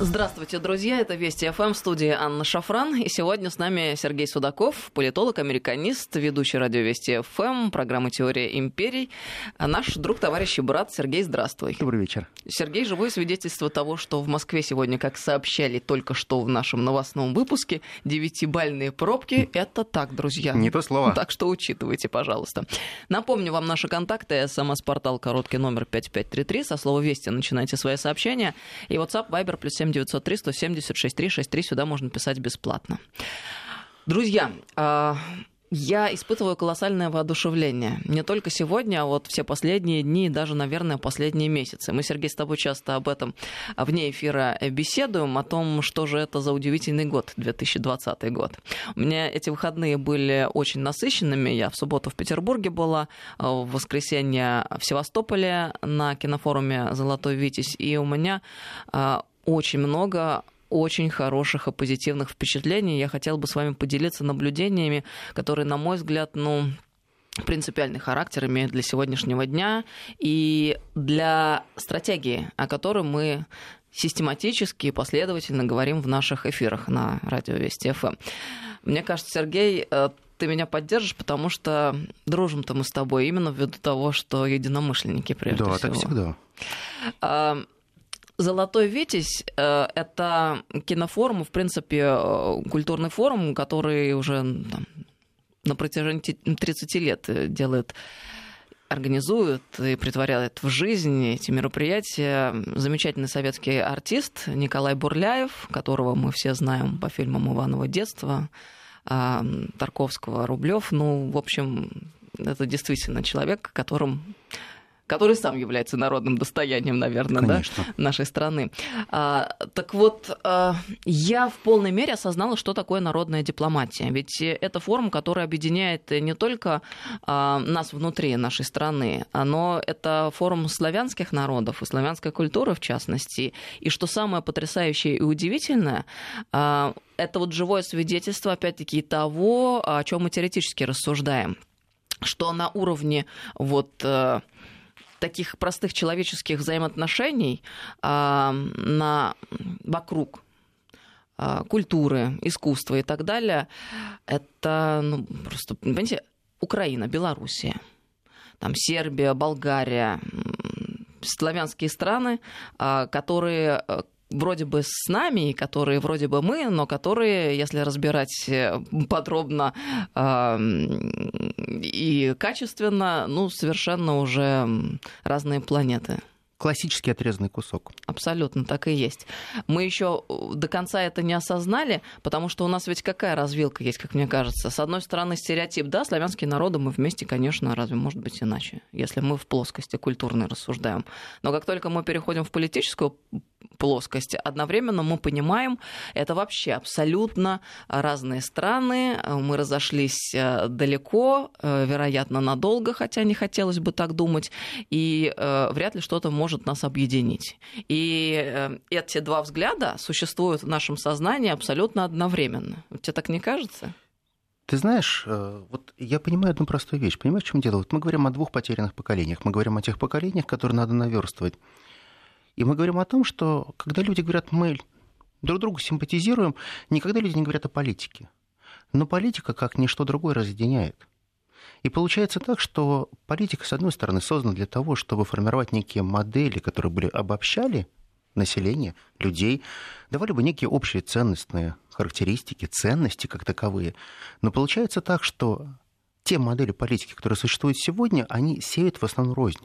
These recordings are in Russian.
Здравствуйте, друзья. Это Вести ФМ в студии Анна Шафран. И сегодня с нами Сергей Судаков, политолог, американист, ведущий радио Вести ФМ, программы «Теория империй». А наш друг, товарищ и брат Сергей, здравствуй. Добрый вечер. Сергей, живое свидетельство того, что в Москве сегодня, как сообщали только что в нашем новостном выпуске, девятибальные пробки — это так, друзья. Не то слово. Так что учитывайте, пожалуйста. Напомню вам наши контакты. СМС-портал короткий номер 5533. Со слова «Вести» начинайте свои сообщения. И WhatsApp, Viber, плюс 7 903 170 6363. Сюда можно писать бесплатно. Друзья, а, я испытываю колоссальное воодушевление. Не только сегодня, а вот все последние дни и даже, наверное, последние месяцы. Мы, Сергей, с тобой часто об этом вне эфира беседуем, о том, что же это за удивительный год, 2020 год. У меня эти выходные были очень насыщенными. Я в субботу в Петербурге была, в воскресенье в Севастополе на кинофоруме «Золотой Витязь». И у меня а, очень много очень хороших и позитивных впечатлений. Я хотела бы с вами поделиться наблюдениями, которые, на мой взгляд, ну, принципиальный характер имеют для сегодняшнего дня и для стратегии, о которой мы систематически и последовательно говорим в наших эфирах на радио Вести ФМ. Мне кажется, Сергей, э, ты меня поддержишь, потому что дружим-то мы с тобой именно ввиду того, что единомышленники прежде да, всего. Да, так всегда. Золотой Витязь э, — это кинофорум, в принципе, э, культурный форум, который уже там, на протяжении 30 лет делает организует и притворяет в жизнь эти мероприятия замечательный советский артист Николай Бурляев, которого мы все знаем по фильмам Иванова детства, э, Тарковского, Рублев. Ну, в общем, это действительно человек, которым который сам является народным достоянием, наверное, да, нашей страны. А, так вот, а, я в полной мере осознала, что такое народная дипломатия. Ведь это форум, который объединяет не только а, нас внутри нашей страны, но это форум славянских народов и славянской культуры, в частности. И что самое потрясающее и удивительное, а, это вот живое свидетельство, опять-таки, того, о чем мы теоретически рассуждаем что на уровне вот э, таких простых человеческих взаимоотношений а, на, вокруг а, культуры, искусства и так далее, это ну, просто, понимаете, Украина, Белоруссия, там Сербия, Болгария, славянские страны, а, которые вроде бы с нами, которые вроде бы мы, но которые, если разбирать э, подробно э, и качественно, ну, совершенно уже разные планеты классический отрезанный кусок. Абсолютно так и есть. Мы еще э, до конца это не осознали, потому что у нас ведь какая развилка есть, как мне кажется. С одной стороны, стереотип, да, славянские народы мы вместе, конечно, разве может быть иначе, если мы в плоскости культурной рассуждаем. Но как только мы переходим в политическую плоскость, одновременно мы понимаем, это вообще абсолютно разные страны, мы разошлись э, далеко, э, вероятно, надолго, хотя не хотелось бы так думать, и вряд ли что-то может нас объединить. И э, эти два взгляда существуют в нашем сознании абсолютно одновременно. Тебе так не кажется? Ты знаешь, э, вот я понимаю одну простую вещь. Понимаешь, в чем дело? Вот мы говорим о двух потерянных поколениях. Мы говорим о тех поколениях, которые надо наверстывать. И мы говорим о том, что когда люди говорят, мы друг другу симпатизируем, никогда люди не говорят о политике. Но политика, как ничто другое, разъединяет. И получается так, что политика, с одной стороны, создана для того, чтобы формировать некие модели, которые были обобщали население, людей, давали бы некие общие ценностные характеристики, ценности как таковые. Но получается так, что те модели политики, которые существуют сегодня, они сеют в основном рознь.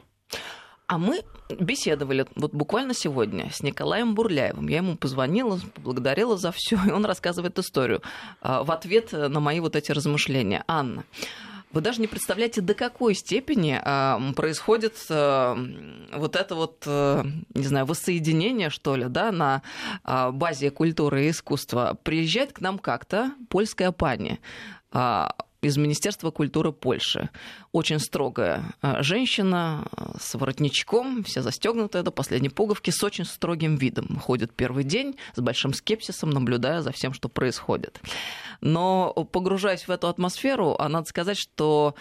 А мы беседовали вот буквально сегодня с Николаем Бурляевым. Я ему позвонила, поблагодарила за все, и он рассказывает историю а, в ответ на мои вот эти размышления. Анна, вы даже не представляете, до какой степени э, происходит э, вот это вот, не знаю, воссоединение, что ли, да, на базе культуры и искусства. Приезжает к нам как-то польская пани. Из Министерства культуры Польши. Очень строгая э, женщина э, с воротничком, вся застегнутая до последней пуговки, с очень строгим видом. Ходит первый день с большим скепсисом, наблюдая за всем, что происходит. Но погружаясь в эту атмосферу, а надо сказать, что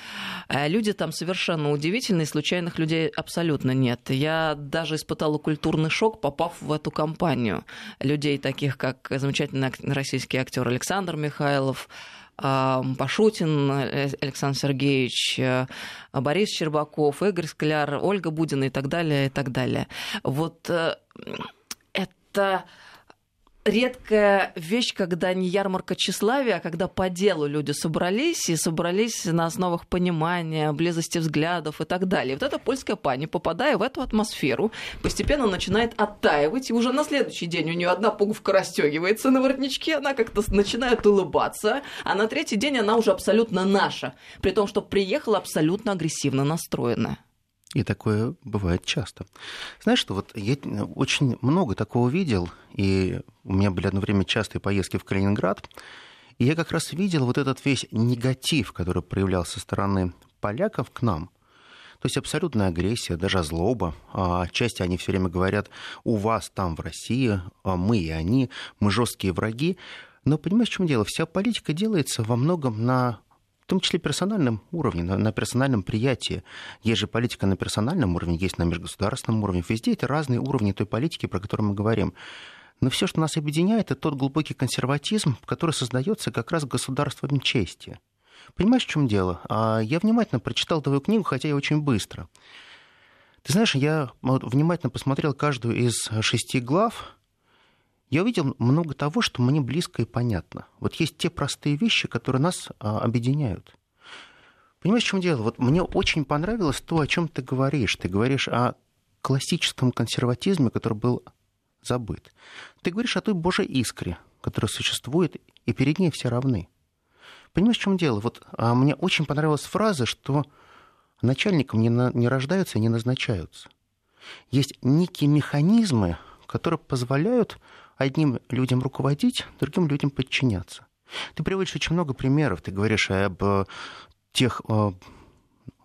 люди там совершенно удивительные, случайных людей абсолютно нет. Я даже испытала культурный шок, попав в эту компанию. Людей таких, как замечательный российский актер Александр Михайлов, Пашутин э, Александр Сергеевич, э, Борис Щербаков, Игорь Скляр, Ольга Будина и так далее, и так далее. Вот э, это редкая вещь, когда не ярмарка тщеславия, а когда по делу люди собрались, и собрались на основах понимания, близости взглядов и так далее. Вот эта польская пани, попадая в эту атмосферу, постепенно начинает оттаивать, и уже на следующий день у нее одна пуговка расстегивается на воротничке, она как-то начинает улыбаться, а на третий день она уже абсолютно наша, при том, что приехала абсолютно агрессивно настроенная. И такое бывает часто. Знаешь что, вот я очень много такого видел, и у меня были одно время частые поездки в Калининград, и я как раз видел вот этот весь негатив, который проявлялся со стороны поляков к нам. То есть абсолютная агрессия, даже злоба. А отчасти они все время говорят, у вас там в России, а мы и они, мы жесткие враги. Но понимаешь, в чем дело? Вся политика делается во многом на в том числе персональном уровне, на, на персональном приятии. Есть же политика на персональном уровне, есть на межгосударственном уровне. Везде это разные уровни той политики, про которую мы говорим. Но все, что нас объединяет, это тот глубокий консерватизм, который создается как раз государством чести. Понимаешь, в чем дело? А, я внимательно прочитал твою книгу, хотя и очень быстро. Ты знаешь, я внимательно посмотрел каждую из шести глав, я увидел много того, что мне близко и понятно. Вот есть те простые вещи, которые нас а, объединяют. Понимаешь, в чем дело? Вот мне очень понравилось то, о чем ты говоришь. Ты говоришь о классическом консерватизме, который был забыт. Ты говоришь о той Божьей искре, которая существует, и перед ней все равны. Понимаешь, в чем дело? Вот а, мне очень понравилась фраза, что начальникам не, на, не рождаются и не назначаются. Есть некие механизмы, которые позволяют одним людям руководить, другим людям подчиняться. Ты приводишь очень много примеров. Ты говоришь об э, тех э,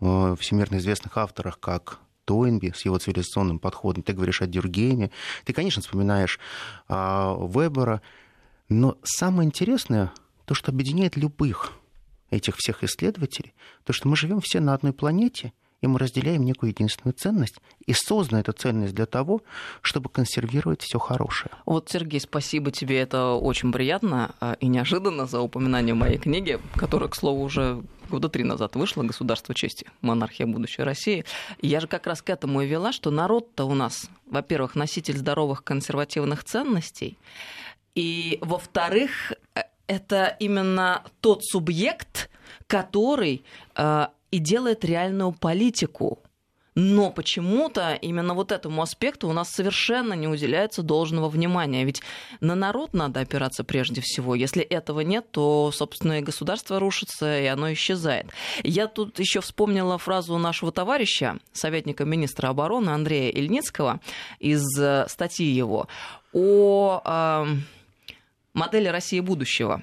э, всемирно известных авторах, как Тойнби с его цивилизационным подходом, ты говоришь о Дюргене, ты, конечно, вспоминаешь Вебера, но самое интересное, то, что объединяет любых этих всех исследователей, то, что мы живем все на одной планете – и мы разделяем некую единственную ценность, и создана эта ценность для того, чтобы консервировать все хорошее. Вот, Сергей, спасибо тебе, это очень приятно а, и неожиданно за упоминание моей книги, которая, к слову, уже года три назад вышла «Государство чести. Монархия будущей России». Я же как раз к этому и вела, что народ-то у нас, во-первых, носитель здоровых консервативных ценностей, и, во-вторых, э, это именно тот субъект, который э, и делает реальную политику. Но почему-то именно вот этому аспекту у нас совершенно не уделяется должного внимания. Ведь на народ надо опираться прежде всего. Если этого нет, то, собственно, и государство рушится, и оно исчезает. Я тут еще вспомнила фразу нашего товарища, советника министра обороны Андрея Ильницкого, из э, статьи его о э, модели России будущего.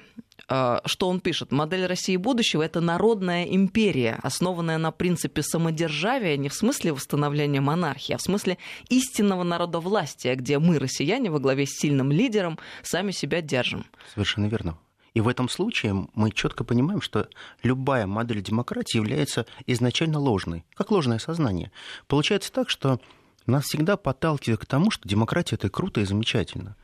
А, что он пишет? Модель России будущего – это народная империя, основанная на принципе самодержавия не в смысле восстановления монархии, а в смысле истинного народовластия, где мы, россияне, во главе с сильным лидером, сами себя держим. Совершенно верно. И в этом случае мы четко понимаем, что любая модель демократии является изначально ложной, как ложное сознание. Получается так, что нас всегда подталкивает к тому, что демократия это круто и замечательно.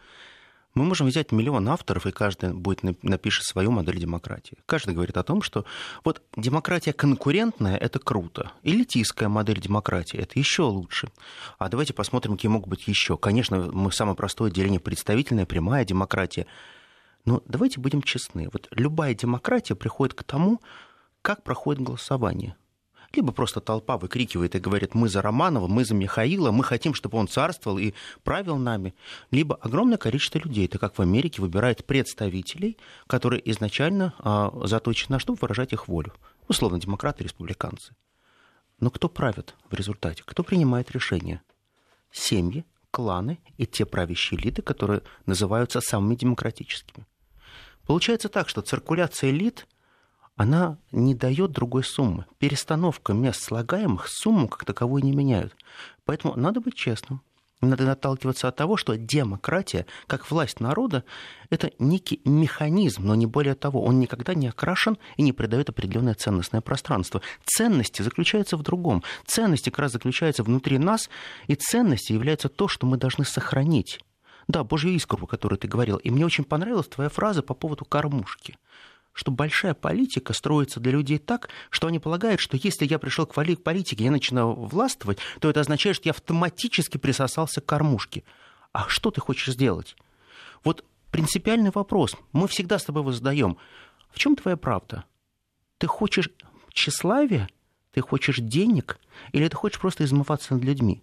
Мы можем взять миллион авторов, и каждый будет напишет свою модель демократии. Каждый говорит о том, что вот демократия конкурентная – это круто. Элитистская модель демократии – это еще лучше. А давайте посмотрим, какие могут быть еще. Конечно, мы самое простое деление – представительная, прямая демократия. Но давайте будем честны. Вот любая демократия приходит к тому, как проходит голосование – либо просто толпа выкрикивает и говорит, мы за Романова, мы за Михаила, мы хотим, чтобы он царствовал и правил нами, либо огромное количество людей, это как в Америке, выбирает представителей, которые изначально а, заточены на что выражать их волю, условно, демократы, республиканцы. Но кто правит в результате? Кто принимает решения? Семьи, кланы и те правящие элиты, которые называются самыми демократическими. Получается так, что циркуляция элит – она не дает другой суммы. Перестановка мест слагаемых сумму как таковой не меняют. Поэтому надо быть честным. Надо отталкиваться от того, что демократия, как власть народа, это некий механизм, но не более того. Он никогда не окрашен и не придает определенное ценностное пространство. Ценности заключаются в другом. Ценности как раз заключаются внутри нас, и ценности являются то, что мы должны сохранить. Да, Божью искру, о которой ты говорил. И мне очень понравилась твоя фраза по поводу кормушки что большая политика строится для людей так, что они полагают, что если я пришел к политике, я начинаю властвовать, то это означает, что я автоматически присосался к кормушке. А что ты хочешь сделать? Вот принципиальный вопрос. Мы всегда с тобой его задаем. В чем твоя правда? Ты хочешь тщеславия? Ты хочешь денег? Или ты хочешь просто измываться над людьми?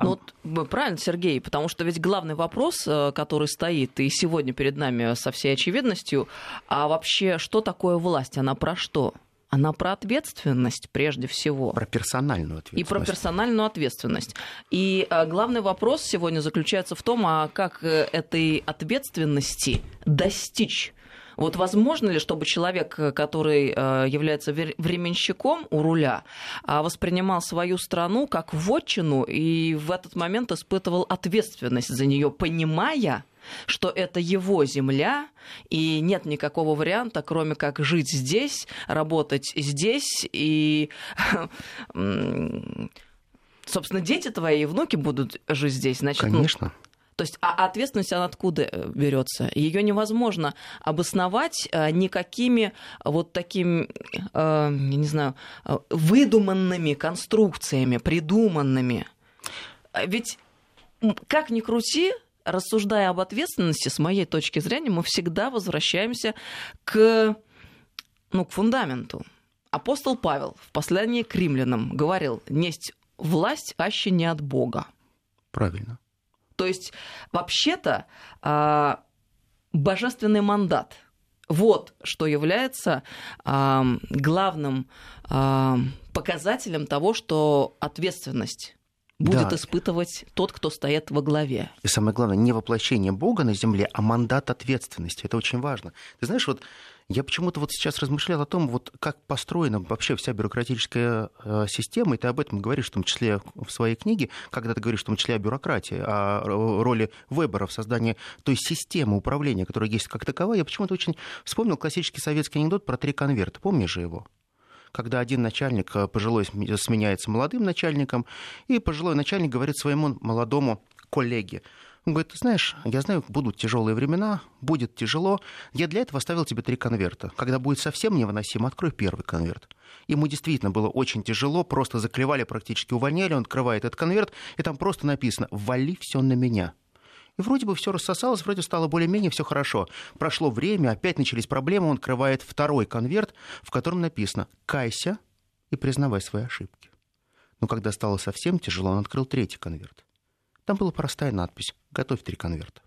Ну, вот, правильно, Сергей, потому что ведь главный вопрос, э, который стоит и сегодня перед нами со всей очевидностью, а вообще, что такое власть? Она про что? Она про ответственность прежде всего. Про персональную ответственность. И про персональную ответственность. И э, главный вопрос сегодня заключается в том, а как э, этой ответственности достичь? Вот возможно ли, чтобы человек, который э, является временщиком у руля, а, воспринимал свою страну как вотчину и в этот момент испытывал ответственность за нее, понимая, что это его земля, и нет никакого варианта, кроме как жить здесь, работать здесь, и, собственно, дети твои и внуки будут жить здесь. Значит, ну, Конечно. Ну, то есть, а ответственность она откуда э, берется? Ее невозможно обосновать э, никакими вот такими, э, я не знаю, выдуманными конструкциями, придуманными. Ведь как ни крути, рассуждая об ответственности, с моей точки зрения, мы всегда возвращаемся к, ну, к фундаменту. Апостол Павел в послании к римлянам говорил, несть власть аще не от Бога. Правильно. То есть, вообще-то, а, божественный мандат вот что является главным показателем того, что ответственность будет да. испытывать тот, кто стоит во главе. И самое главное, не воплощение Бога на земле, а мандат ответственности. Это очень важно. Ты знаешь, вот я почему-то вот сейчас размышлял о том, вот как построена вообще вся бюрократическая э, система, и ты об этом говоришь, в том числе в своей книге, когда ты говоришь в том числе о бюрократии, о роли выбора в создании той системы управления, которая есть как таковая. Я почему-то очень вспомнил классический советский анекдот про три конверта. Помнишь же его? когда один начальник э, пожилой сменяется молодым начальником, и пожилой начальник говорит своему молодому коллеге, он говорит, ты знаешь, я знаю, будут тяжелые времена, будет тяжело. Я для этого оставил тебе три конверта. Когда будет совсем невыносимо, открой первый конверт. Ему действительно было очень тяжело, просто заклевали, практически увольняли. Он открывает этот конверт, и там просто написано «Вали все на меня». И вроде бы все рассосалось, вроде стало более-менее все хорошо. Прошло время, опять начались проблемы, он открывает второй конверт, в котором написано «Кайся и признавай свои ошибки». Но когда стало совсем тяжело, он открыл третий конверт. Там была простая надпись «Готовь три конверта».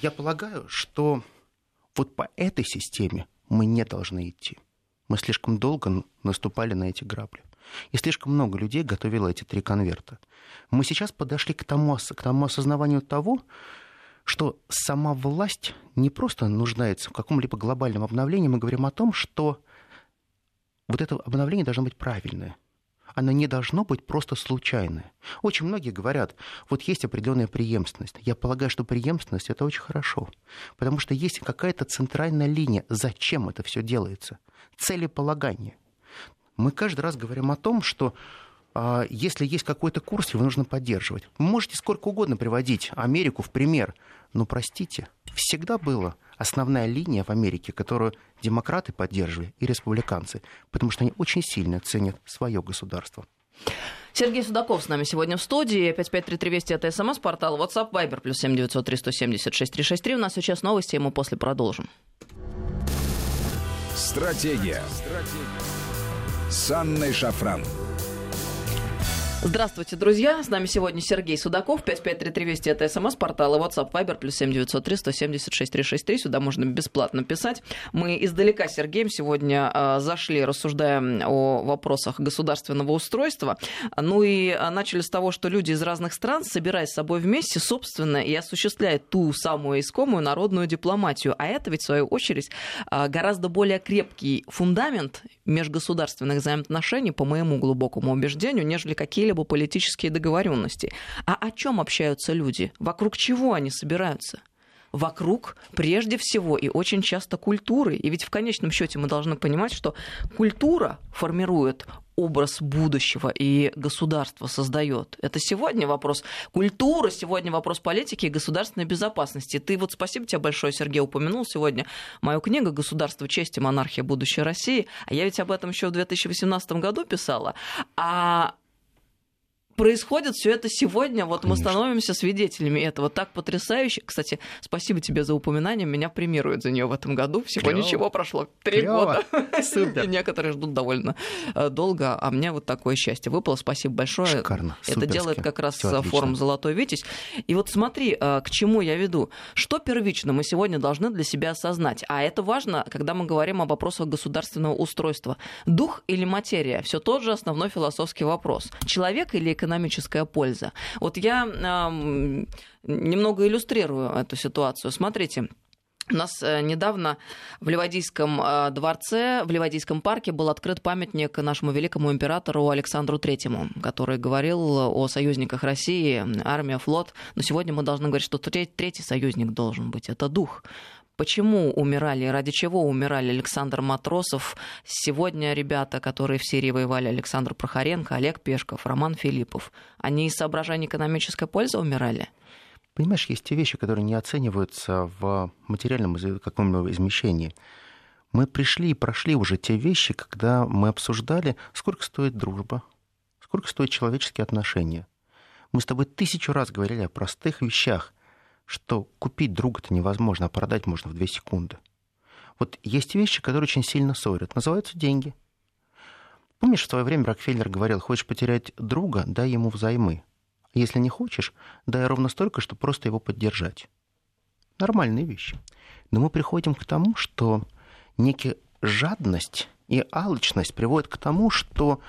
Я полагаю, что вот по этой системе мы не должны идти. Мы слишком долго наступали на эти грабли. И слишком много людей готовило эти три конверта. Мы сейчас подошли к тому, к тому осознаванию того, что сама власть не просто нуждается в каком-либо глобальном обновлении, мы говорим о том, что вот это обновление должно быть правильное – оно не должно быть просто случайное. Очень многие говорят, вот есть определенная преемственность. Я полагаю, что преемственность это очень хорошо, потому что есть какая-то центральная линия, зачем это все делается, целеполагание. Мы каждый раз говорим о том, что а, если есть какой-то курс, его нужно поддерживать. Вы можете сколько угодно приводить Америку в пример, но простите, всегда было основная линия в Америке, которую демократы поддерживали и республиканцы, потому что они очень сильно ценят свое государство. Сергей Судаков с нами сегодня в студии. 553320 это смс-портал. WhatsApp, Viber, плюс 7903 176 363. У нас сейчас новости, и мы после продолжим. Стратегия. Стратегия. С Анной Шафран. Здравствуйте, друзья. С нами сегодня Сергей Судаков, 553320, это смс-портал и WhatsApp Viber, плюс 7903 176 363. Сюда можно бесплатно писать. Мы издалека с Сергеем сегодня э, зашли, рассуждаем о вопросах государственного устройства. Ну и а, начали с того, что люди из разных стран, собираясь с собой вместе, собственно, и осуществляют ту самую искомую народную дипломатию. А это ведь, в свою очередь, э, гораздо более крепкий фундамент межгосударственных взаимоотношений, по моему глубокому убеждению, нежели какие-либо какие-либо политические договоренности. А о чем общаются люди? Вокруг чего они собираются? вокруг прежде всего и очень часто культуры. И ведь в конечном счете мы должны понимать, что культура формирует образ будущего и государство создает. Это сегодня вопрос культуры, сегодня вопрос политики и государственной безопасности. Ты вот спасибо тебе большое, Сергей, упомянул сегодня мою книгу «Государство, честь и монархия. Будущее России». А я ведь об этом еще в 2018 году писала. А происходит все это сегодня. Вот Конечно. мы становимся свидетелями этого. Так потрясающе. Кстати, спасибо тебе за упоминание. Меня премируют за нее в этом году. Всего Клёво. ничего прошло. Три года. Супер. Некоторые ждут довольно э, долго, а мне вот такое счастье выпало. Спасибо большое. Шикарно. Это Суперски. делает как раз Всё форум «Золотой Витязь». И вот смотри, э, к чему я веду. Что первично мы сегодня должны для себя осознать? А это важно, когда мы говорим о вопросах государственного устройства. Дух или материя? Все тот же основной философский вопрос. Человек или экономика? Экономическая польза. Вот я немного иллюстрирую эту ситуацию. Смотрите, у нас э, недавно в Ливадийском э, дворце, в Ливадийском парке был открыт памятник нашему великому императору Александру Третьему, который говорил о союзниках России, армия, флот. Но сегодня мы должны говорить, что третий союзник должен быть. Это дух. Почему умирали, ради чего умирали Александр Матросов? Сегодня ребята, которые в Сирии воевали, Александр Прохоренко, Олег Пешков, Роман Филиппов, они из соображений экономической пользы умирали? Понимаешь, есть те вещи, которые не оцениваются в материальном каком-либо измещении. Мы пришли и прошли уже те вещи, когда мы обсуждали, сколько стоит дружба, сколько стоят человеческие отношения. Мы с тобой тысячу раз говорили о простых вещах, что купить друга-то невозможно, а продать можно в две секунды. Вот есть вещи, которые очень сильно ссорят. Называются деньги. Помнишь, в свое время Рокфеллер говорил, хочешь потерять друга, дай ему взаймы. Если не хочешь, дай ровно столько, чтобы просто его поддержать. Нормальные вещи. Но мы приходим к тому, что некая жадность и алчность приводят к тому, что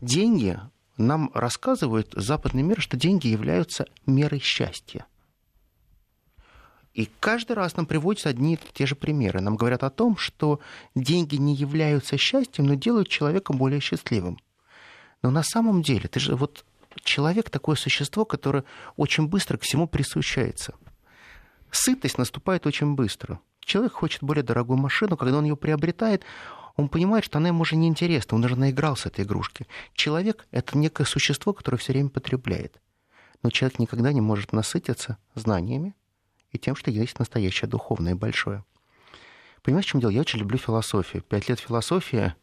деньги нам рассказывают западный мир, что деньги являются мерой счастья. И каждый раз нам приводятся одни и те же примеры. Нам говорят о том, что деньги не являются счастьем, но делают человека более счастливым. Но на самом деле, ты же вот человек такое существо, которое очень быстро к всему присущается. Сытость наступает очень быстро. Человек хочет более дорогую машину, когда он ее приобретает, он понимает, что она ему уже неинтересна, он уже наигрался этой игрушки. Человек — это некое существо, которое все время потребляет. Но человек никогда не может насытиться знаниями, и тем, что есть настоящее духовное большое. Понимаешь, в чем дело? Я очень люблю философию. Пять лет философии.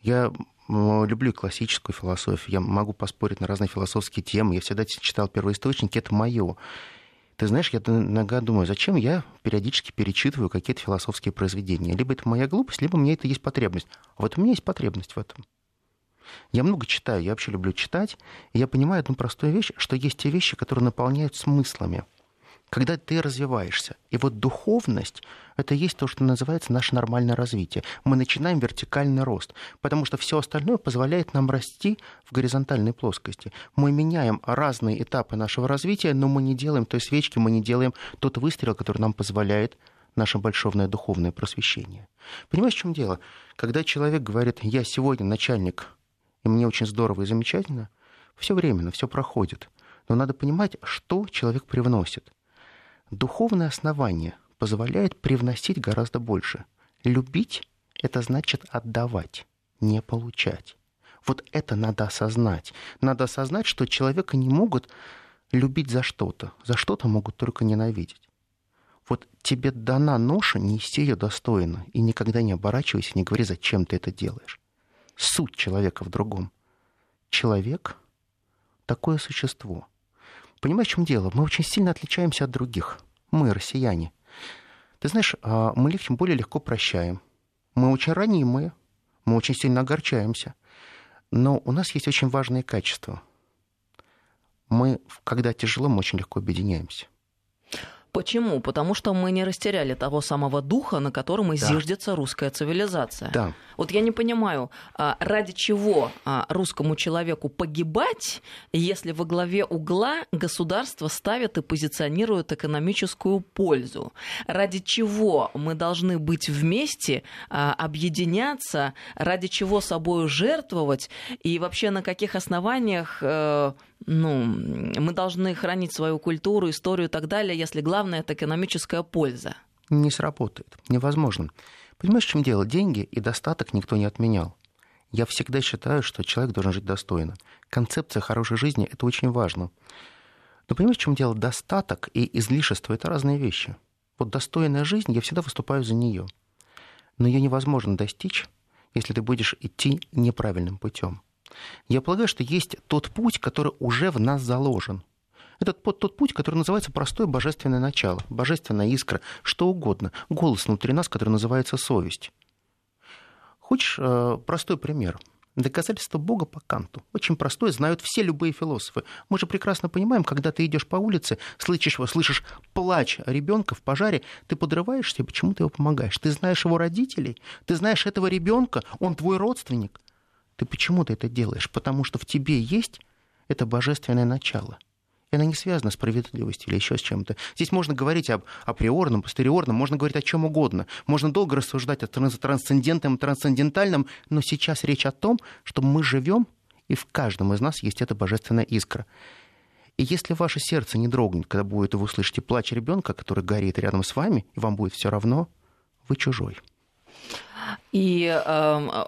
Я люблю классическую философию. Я могу поспорить на разные философские темы. Я всегда читал первоисточники. Это мое. Ты знаешь, я иногда думаю, зачем я периодически перечитываю какие-то философские произведения. Либо это моя глупость, либо у меня это есть потребность. А вот у меня есть потребность в этом. Я много читаю, я вообще люблю читать, и я понимаю одну простую вещь, что есть те вещи, которые наполняют смыслами когда ты развиваешься. И вот духовность — это есть то, что называется наше нормальное развитие. Мы начинаем вертикальный рост, потому что все остальное позволяет нам расти в горизонтальной плоскости. Мы меняем разные этапы нашего развития, но мы не делаем той свечки, мы не делаем тот выстрел, который нам позволяет наше большое духовное просвещение. Понимаешь, в чем дело? Когда человек говорит, я сегодня начальник, и мне очень здорово и замечательно, все временно, все проходит. Но надо понимать, что человек привносит. Духовное основание позволяет привносить гораздо больше. Любить — это значит отдавать, не получать. Вот это надо осознать. Надо осознать, что человека не могут любить за что-то. За что-то могут только ненавидеть. Вот тебе дана ноша, нести ее достойно. И никогда не оборачивайся, не говори, зачем ты это делаешь. Суть человека в другом. Человек — такое существо — Понимаешь, в чем дело? Мы очень сильно отличаемся от других. Мы, россияне. Ты знаешь, а, мы легче, более легко прощаем. Мы очень ранимые, мы очень сильно огорчаемся. Но у нас есть очень важные качества. Мы, когда тяжело, мы очень легко объединяемся. Почему? Потому что мы не растеряли того самого духа, на котором и Да. зиждется русская цивилизация. Да. Вот я не понимаю, а, ради чего а, русскому человеку погибать, если во главе угла государство ставит и позиционирует экономическую пользу? Ради чего мы должны быть вместе, а, объединяться, ради чего собою жертвовать и вообще на каких основаниях э, ну, мы должны хранить свою культуру, историю и так далее, если главное это экономическая польза? Не сработает. Невозможно. Понимаешь, в чем дело? Деньги и достаток никто не отменял. Я всегда считаю, что человек должен жить достойно. Концепция хорошей жизни – это очень важно. Но понимаешь, в чем дело? Достаток и излишество – это разные вещи. Вот достойная жизнь, я всегда выступаю за нее. Но ее невозможно достичь, если ты будешь идти неправильным путем. Я полагаю, что есть тот путь, который уже в нас заложен. Это тот, путь, который называется простое божественное начало, божественная искра, что угодно, голос внутри нас, который называется совесть. Хочешь э, простой пример? Доказательство Бога по Канту. Очень простое, знают все любые философы. Мы же прекрасно понимаем, когда ты идешь по улице, слышишь, слышишь плач ребенка в пожаре, ты подрываешься, почему ты его помогаешь? Ты знаешь его родителей, ты знаешь этого ребенка, он твой родственник. Ты почему ты это делаешь? Потому что в тебе есть это божественное начало. И она не связана с справедливостью или еще с чем-то. Здесь можно говорить об априорном, постериорном, можно говорить о чем угодно. Можно долго рассуждать о транс- трансцендентном, трансцендентальном, но сейчас речь о том, что мы живем, и в каждом из нас есть эта божественная искра. И если ваше сердце не дрогнет, когда будет вы услышите плач ребенка, который горит рядом с вами, и вам будет все равно, вы чужой. И э,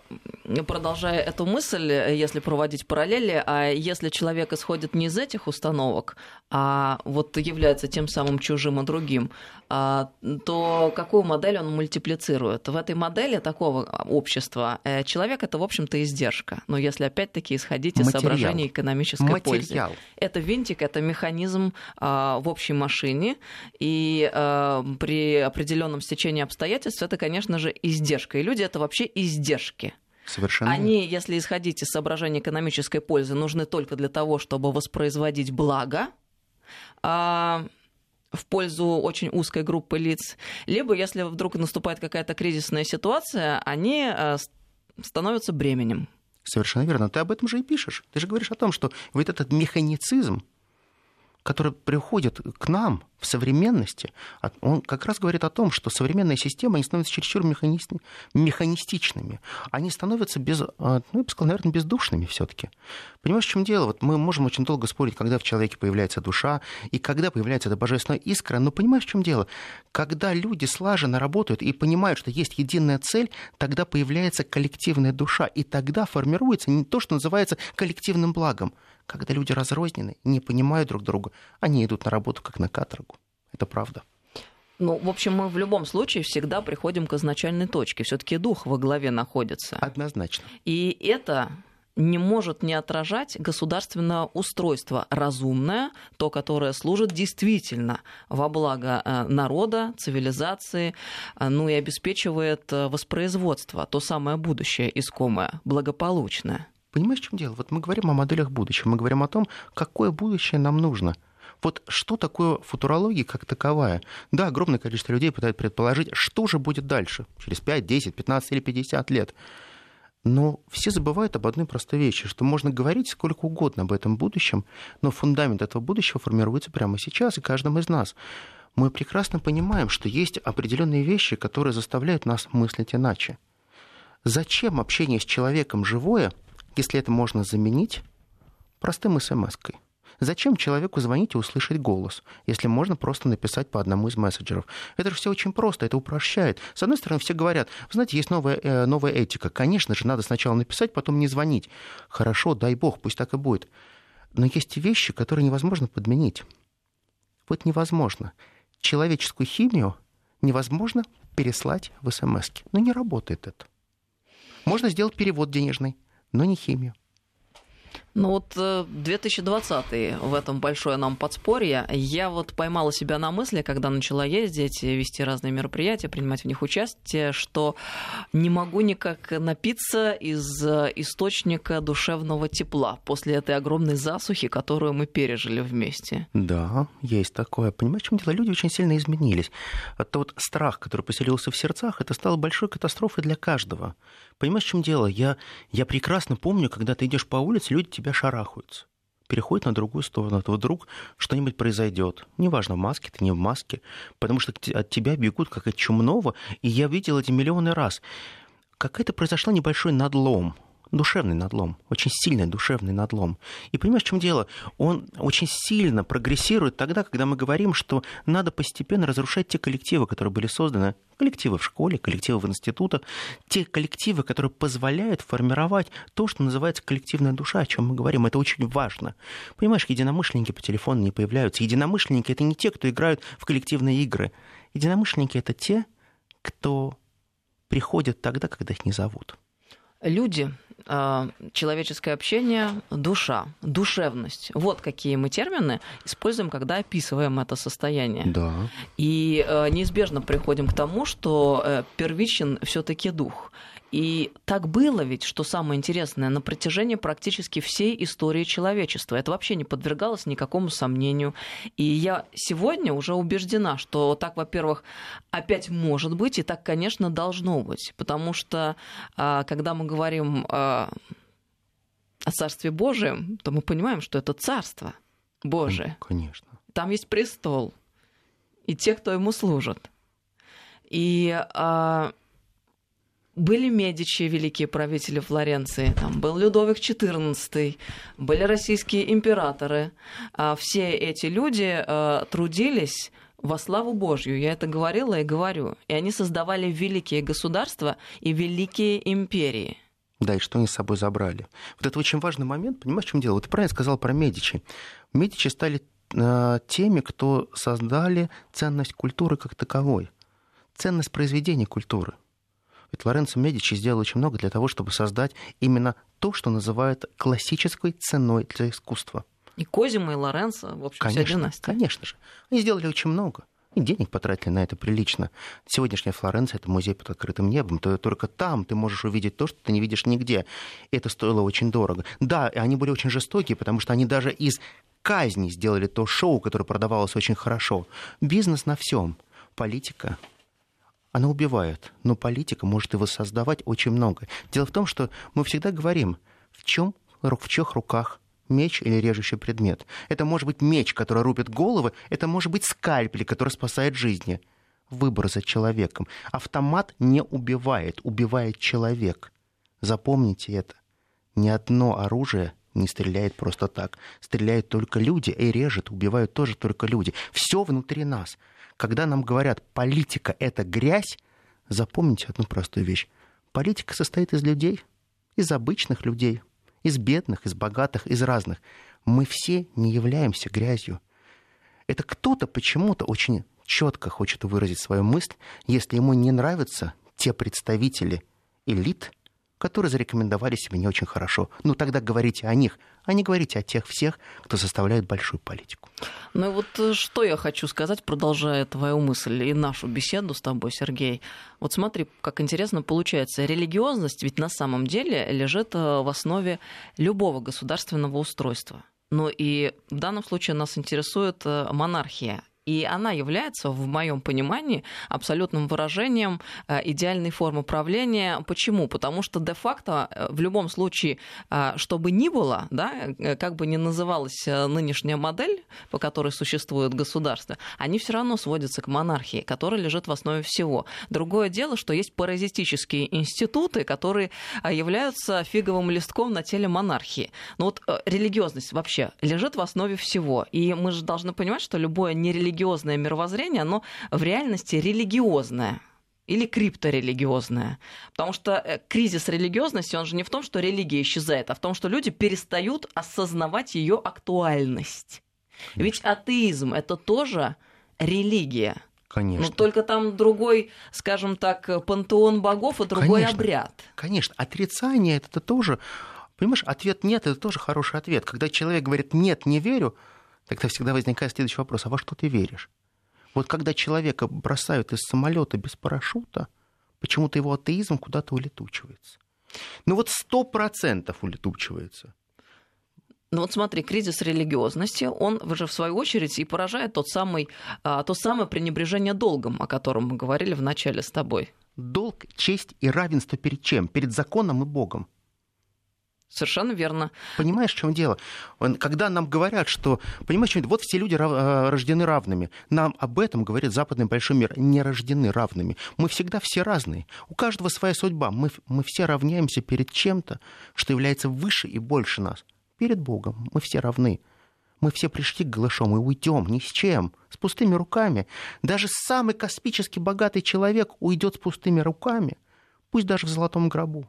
продолжая эту мысль, если проводить параллели, а если человек исходит не из этих установок, а вот является тем самым чужим и другим, а, то какую модель он мультиплицирует? В этой модели такого общества э, человек это, в общем-то, издержка. Но если опять-таки исходить из Материал. соображений экономической пользы. Материал. Это винтик, это механизм а, в общей машине, и а, при определенном стечении обстоятельств это, конечно же, издержка. И люди это вообще издержки. Совершенно. Они, если исходить из соображений экономической пользы, нужны только для того, чтобы воспроизводить благо в пользу очень узкой группы лиц. Либо, если вдруг наступает какая-то кризисная ситуация, они а, с- становятся бременем. Совершенно верно. Ты об этом же и пишешь. Ты же говоришь о том, что вот этот механицизм, который приходит к нам в современности, а он как раз говорит о том, что современные системы, они становятся чересчур механист- механистичными. Они становятся без, а, ну, я бы сказал, наверное, бездушными все таки Понимаешь, в чем дело? Вот мы можем очень долго спорить, когда в человеке появляется душа и когда появляется эта божественная искра, но понимаешь, в чем дело? Когда люди слаженно работают и понимают, что есть единая цель, тогда появляется коллективная душа, и тогда формируется не то, что называется коллективным благом. Когда люди разрознены, не понимают друг друга, они идут на работу как на каторгу. Это правда. Ну, в общем, мы в любом случае всегда приходим к изначальной точке. Все-таки дух во главе находится. Однозначно. И это не может не отражать государственное устройство разумное, то, которое служит действительно во благо э, народа, цивилизации, э, ну и обеспечивает э, воспроизводство, то самое будущее искомое, благополучное. Понимаешь, в чем дело? Вот мы говорим о моделях будущего, мы говорим о том, какое будущее нам нужно. Вот что такое футурология как таковая? Да, огромное количество людей пытается предположить, что же будет дальше, через 5, 10, 15 или 50 лет. Но все забывают об одной простой вещи, что можно говорить сколько угодно об этом будущем, но фундамент этого будущего формируется прямо сейчас и каждым из нас. Мы прекрасно понимаем, что есть определенные вещи, которые заставляют нас мыслить иначе. Зачем общение с человеком живое, если это можно заменить простым смс-кой? Зачем человеку звонить и услышать голос, если можно просто написать по одному из мессенджеров? Это же все очень просто, это упрощает. С одной стороны, все говорят, вы знаете, есть новая, э, новая этика. Конечно же, надо сначала написать, потом не звонить. Хорошо, дай бог, пусть так и будет. Но есть вещи, которые невозможно подменить. Вот невозможно. Человеческую химию невозможно переслать в смс. Но не работает это. Можно сделать перевод денежный, но не химию. Ну вот 2020 э, в этом большое нам подспорье. Я вот поймала себя на мысли, когда начала ездить, вести разные мероприятия, принимать в них участие, что не могу никак напиться из э, источника душевного тепла после этой огромной засухи, которую мы пережили вместе. Да, есть такое. Понимаешь, в чем дело? Люди очень сильно изменились. Тот страх, который поселился в сердцах, это стало большой катастрофой для каждого. Понимаешь, в чем дело? Я, я прекрасно помню, когда ты идешь по улице, люди тебя шарахаются переходит на другую сторону, то вдруг что-нибудь произойдет. Неважно, в маске ты, не в маске, потому что от тебя бегут как от чумного, и я видел эти миллионы раз. Какая-то произошла небольшой надлом душевный надлом, очень сильный душевный надлом. И понимаешь, в чем дело? Он очень сильно прогрессирует тогда, когда мы говорим, что надо постепенно разрушать те коллективы, которые были созданы, коллективы в школе, коллективы в институтах, те коллективы, которые позволяют формировать то, что называется коллективная душа, о чем мы говорим. Это очень важно. Понимаешь, единомышленники по телефону не появляются. Единомышленники — это не те, кто играют в коллективные игры. Единомышленники — это те, кто приходят тогда, когда их не зовут. Люди человеческое общение, душа, душевность. Вот какие мы термины используем, когда описываем это состояние. Да. И э, неизбежно приходим к тому, что э, первичен все-таки дух. И так было ведь, что самое интересное, на протяжении практически всей истории человечества. Это вообще не подвергалось никакому сомнению. И я сегодня уже убеждена, что так, во-первых, опять может быть, и так, конечно, должно быть. Потому что, а, когда мы говорим о Царстве Божием, то мы понимаем, что это Царство Божие. Конечно. Там есть престол и те, кто ему служат. И а, были Медичи, великие правители Флоренции, там был Людовик XIV, были российские императоры. А все эти люди э, трудились во славу Божью. Я это говорила и говорю. И они создавали великие государства и великие империи. Да, и что они с собой забрали. Вот это очень важный момент, понимаешь, в чем дело? Вот ты правильно сказал про Медичи. Медичи стали э, теми, кто создали ценность культуры как таковой, ценность произведения культуры. Ведь Лоренцо Медичи сделал очень много для того, чтобы создать именно то, что называют классической ценой для искусства. И Козима, и Лоренцо, в общем, конечно, вся династия. Конечно же. Они сделали очень много. И денег потратили на это прилично. Сегодняшняя Флоренция — это музей под открытым небом. То только там ты можешь увидеть то, что ты не видишь нигде. И это стоило очень дорого. Да, они были очень жестокие, потому что они даже из казни сделали то шоу, которое продавалось очень хорошо. Бизнес на всем. Политика, она убивает, но политика может и воссоздавать очень много. Дело в том, что мы всегда говорим, в чем в чьих руках меч или режущий предмет. Это может быть меч, который рубит головы, это может быть скальпель, который спасает жизни. Выбор за человеком. Автомат не убивает, убивает человек. Запомните это. Ни одно оружие не стреляет просто так. Стреляют только люди и режет, убивают тоже только люди. Все внутри нас. Когда нам говорят, политика — это грязь, запомните одну простую вещь. Политика состоит из людей, из обычных людей, из бедных, из богатых, из разных. Мы все не являемся грязью. Это кто-то почему-то очень четко хочет выразить свою мысль, если ему не нравятся те представители элит, которые зарекомендовали себя не очень хорошо. Ну тогда говорите о них, а не говорите о тех всех, кто составляет большую политику. Ну и вот э, что я хочу сказать, продолжая твою мысль и нашу беседу с тобой, Сергей. Вот смотри, как интересно получается. Религиозность ведь на самом деле лежит э, в основе любого государственного устройства. Ну и в данном случае нас интересует э, монархия. И она является, в моем понимании, абсолютным выражением э, идеальной формы правления. Почему? Потому что де-факто э, в любом случае, э, что бы ни было, да, как бы ни называлась нынешняя модель, по которой существует государство, они все равно сводятся к монархии, которая лежит в основе всего. Другое дело, что есть паразитические институты, которые являются фиговым листком на теле монархии. Но вот религиозность вообще лежит в основе всего. И мы же должны понимать, что любое нерелигиозное религиозное мировоззрение, оно в реальности религиозное или крипторелигиозное. Потому что э, кризис религиозности, он же не в том, что религия исчезает, а в том, что люди перестают осознавать ее актуальность. Ведь атеизм это тоже религия. Конечно. Но только там другой, скажем так, пантеон богов и другой Конечно. обряд. Конечно. Отрицание это тоже Понимаешь, ответ нет, это тоже хороший ответ. Когда человек говорит нет, не верю, тогда всегда возникает следующий вопрос, а во что ты веришь? Вот когда человека бросают из самолета без парашюта, почему-то его атеизм куда-то улетучивается. Ну вот сто процентов улетучивается. Ну вот смотри, кризис религиозности, он же в свою очередь и поражает тот самый, а, то самое пренебрежение долгом, о котором мы говорили в начале с тобой. Долг, честь и равенство перед чем? Перед законом и Богом. Совершенно верно. Понимаешь, в чем дело? Когда нам говорят, что, понимаешь, вот все люди э, рождены равными, нам об этом говорит западный большой мир, не рождены равными. Мы всегда все разные. У каждого своя судьба. Мы, мы все равняемся перед чем-то, что является выше и больше нас. Перед Богом мы все равны. Мы все пришли к голышом и уйдем ни с чем, с пустыми руками. Даже самый космически богатый человек уйдет с пустыми руками, пусть даже в золотом гробу.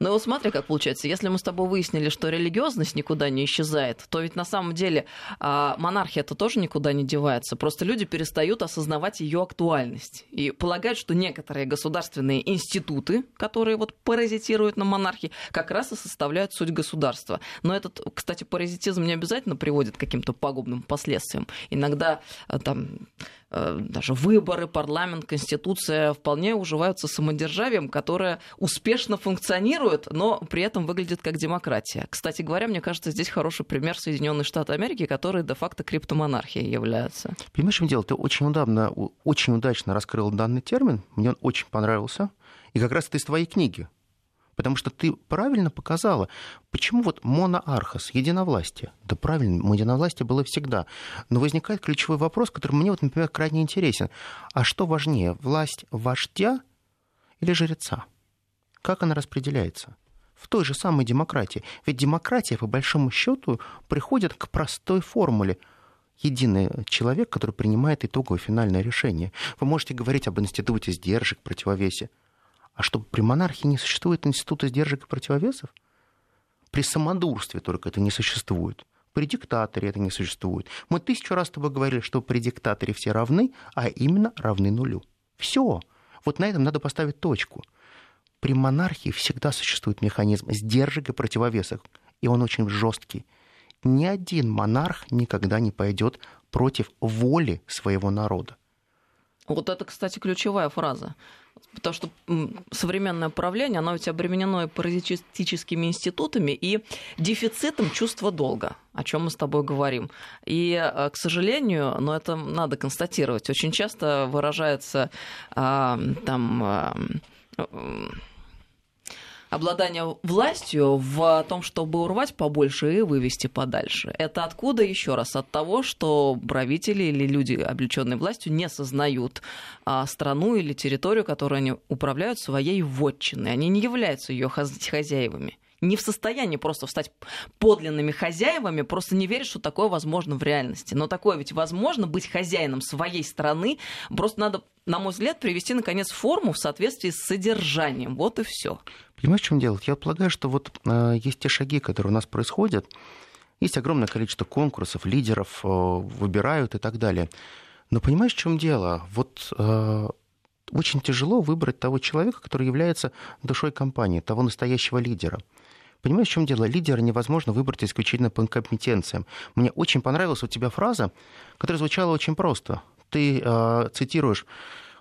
Ну вот смотри, как получается. Если мы с тобой выяснили, что религиозность никуда не исчезает, то ведь на самом деле а, монархия-то тоже никуда не девается. Просто люди перестают осознавать ее актуальность и полагают, что некоторые государственные институты, которые вот паразитируют на монархии, как раз и составляют суть государства. Но этот, кстати, паразитизм не обязательно приводит к каким-то пагубным последствиям. Иногда а, там Э, даже выборы, парламент, конституция вполне уживаются самодержавием, которое успешно функционирует, но при этом выглядит как демократия. Кстати говоря, мне кажется, здесь хороший пример Соединенных Штатов Америки, которые де-факто криптомонархией являются. Понимаешь, в дело? Ты очень удобно, очень удачно раскрыл данный термин, мне он очень понравился. И как раз это из твоей книги. Потому что ты правильно показала, почему вот моноархос, единовластие. Да правильно, единовластие было всегда. Но возникает ключевой вопрос, который мне, вот, например, крайне интересен. А что важнее, власть вождя или жреца? Как она распределяется? В той же самой демократии. Ведь демократия, по большому счету, приходит к простой формуле единый человек, который принимает итоговое финальное решение. Вы можете говорить об институте сдержек, противовесе. А чтобы при монархии не существует института сдержек и противовесов? При самодурстве только это не существует. При диктаторе это не существует. Мы тысячу раз с тобой говорили, что при диктаторе все равны, а именно равны нулю. Все. Вот на этом надо поставить точку. При монархии всегда существует механизм сдержек и противовесов, и он очень жесткий. Ни один монарх никогда не пойдет против воли своего народа. Вот это, кстати, ключевая фраза. Потому что современное правление, оно ведь обременено и паразитическими институтами и дефицитом чувства долга, о чем мы с тобой говорим. И, э, к сожалению, но это надо констатировать, очень часто выражается а, там а, обладание властью в том, чтобы урвать побольше и вывести подальше. Это откуда еще раз? От того, что правители или люди, облеченные властью, не сознают а, страну или территорию, которую они управляют, своей вотчиной. Они не являются ее хозяевами не в состоянии просто стать подлинными хозяевами, просто не верят, что такое возможно в реальности. Но такое ведь возможно быть хозяином своей страны. Просто надо, на мой взгляд, привести, наконец, форму в соответствии с содержанием. Вот и все. Понимаешь, в чем дело? Я полагаю, что вот э, есть те шаги, которые у нас происходят. Есть огромное количество конкурсов, лидеров э, выбирают и так далее. Но понимаешь, в чем дело? Вот э, очень тяжело выбрать того человека, который является душой компании, того настоящего лидера. Понимаешь, в чем дело? Лидера невозможно выбрать исключительно по компетенциям. Мне очень понравилась у тебя фраза, которая звучала очень просто. Ты э, цитируешь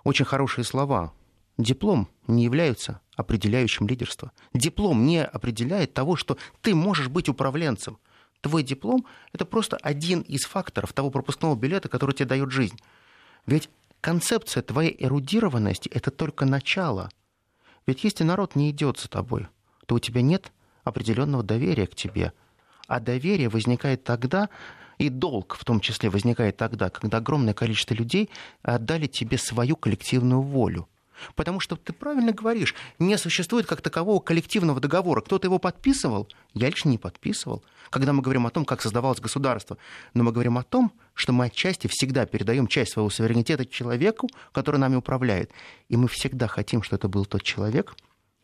очень хорошие слова. Диплом не является определяющим лидерство. Диплом не определяет того, что ты можешь быть управленцем. Твой диплом – это просто один из факторов того пропускного билета, который тебе дает жизнь. Ведь концепция твоей эрудированности – это только начало. Ведь если народ не идет за тобой, то у тебя нет определенного доверия к тебе. А доверие возникает тогда, и долг в том числе возникает тогда, когда огромное количество людей отдали тебе свою коллективную волю. Потому что ты правильно говоришь, не существует как такового коллективного договора. Кто-то его подписывал, я лично не подписывал. Когда мы говорим о том, как создавалось государство, но мы говорим о том, что мы отчасти всегда передаем часть своего суверенитета человеку, который нами управляет. И мы всегда хотим, чтобы это был тот человек,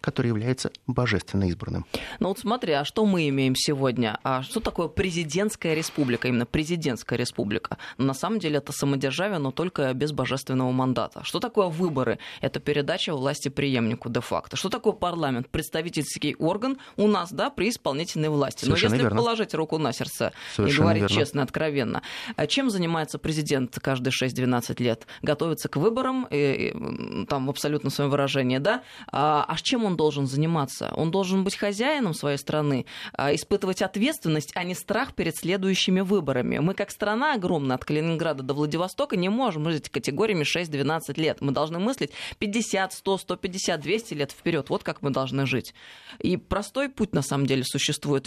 который является божественно избранным. Ну вот смотри, а что мы имеем сегодня? А что такое президентская республика, именно президентская республика? На самом деле это самодержавие, но только без божественного мандата. Что такое выборы? Это передача власти преемнику де-факто. Что такое парламент? Представительский орган у нас, да, при исполнительной власти. Совершенно но если верно. положить руку на сердце Совершенно и говорить верно. честно, откровенно, а чем занимается президент каждые 6-12 лет? Готовится к выборам, и, и, там в абсолютном своем выражении, да? А, а с чем он должен заниматься? Он должен быть хозяином своей страны, а, испытывать ответственность, а не страх перед следующими выборами. Мы как страна огромная, от Калининграда до Владивостока, не можем мыслить категориями 6-12 лет. Мы должны мыслить 50, 100, 150, 200 лет вперед. Вот как мы должны жить. И простой путь, на самом деле, существует.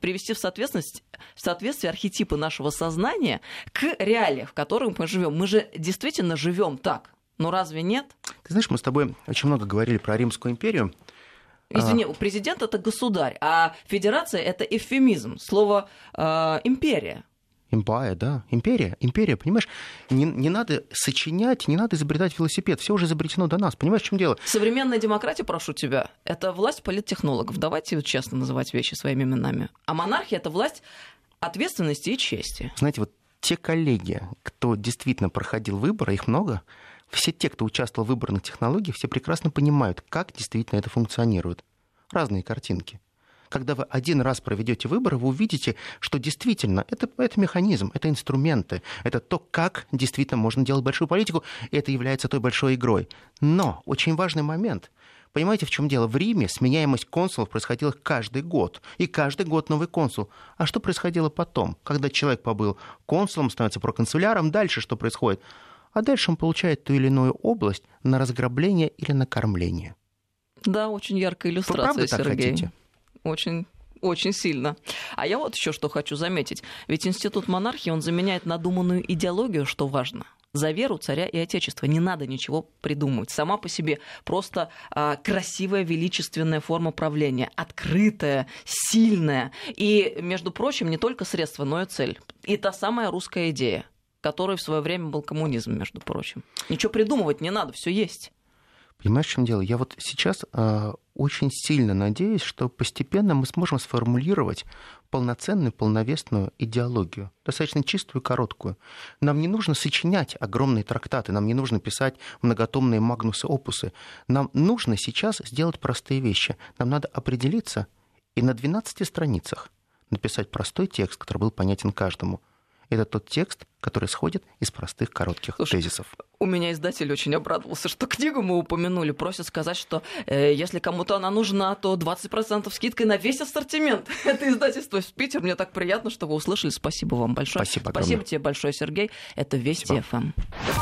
Привести в соответственность, в соответствие архетипы нашего сознания к реалиям, в которых мы живем. Мы же действительно живем так. Ну разве нет? Ты знаешь, мы с тобой очень много говорили про Римскую империю. Извини, президент это государь, а федерация это эвфемизм. Слово э, империя. Импая, да, империя, империя, понимаешь? Не, не надо сочинять, не надо изобретать велосипед, все уже изобретено до нас, понимаешь, в чем дело? Современная демократия, прошу тебя, это власть политтехнологов. Давайте вот честно называть вещи своими именами. А монархия это власть ответственности и чести. Знаете, вот те коллеги, кто действительно проходил выборы, их много, все те, кто участвовал в выборных технологиях, все прекрасно понимают, как действительно это функционирует. Разные картинки. Когда вы один раз проведете выборы, вы увидите, что действительно это, это механизм, это инструменты, это то, как действительно можно делать большую политику, и это является той большой игрой. Но очень важный момент. Понимаете, в чем дело? В Риме сменяемость консулов происходила каждый год. И каждый год новый консул. А что происходило потом? Когда человек побыл консулом, становится проконсуляром, дальше что происходит? А дальше он получает ту или иную область на разграбление или на кормление. Да, очень яркая Вы иллюстрация, правда так Сергей. хотите? Очень очень сильно. А я вот еще что хочу заметить. Ведь институт монархии, он заменяет надуманную идеологию, что важно. За веру царя и отечества не надо ничего придумывать. Сама по себе просто а, красивая, величественная форма правления, открытая, сильная. И, между прочим, не только средство, но и цель. И та самая русская идея, которой в свое время был коммунизм, между прочим. Ничего придумывать не надо, все есть. Понимаешь, в чем дело? Я вот сейчас э, очень сильно надеюсь, что постепенно мы сможем сформулировать полноценную, полновесную идеологию, достаточно чистую короткую. Нам не нужно сочинять огромные трактаты, нам не нужно писать многотомные магнусы-опусы. Нам нужно сейчас сделать простые вещи. Нам надо определиться и на 12 страницах написать простой текст, который был понятен каждому. Это тот текст, который сходит из простых коротких Слушай, тезисов. У меня издатель очень обрадовался, что книгу мы упомянули. Просит сказать, что э, если кому-то она нужна, то 20% скидкой на весь ассортимент. Это издательство из Питера. Мне так приятно, что вы услышали. Спасибо вам большое. Спасибо Спасибо тебе большое, Сергей. Это Вести Спасибо. ФМ.